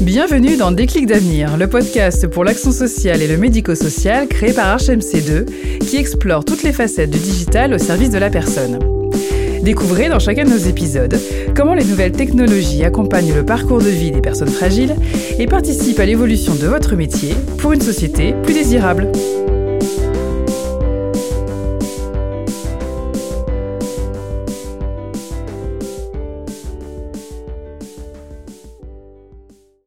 Bienvenue dans Déclic d'avenir, le podcast pour l'action sociale et le médico-social créé par HMC2 qui explore toutes les facettes du digital au service de la personne. Découvrez dans chacun de nos épisodes comment les nouvelles technologies accompagnent le parcours de vie des personnes fragiles et participent à l'évolution de votre métier pour une société plus désirable.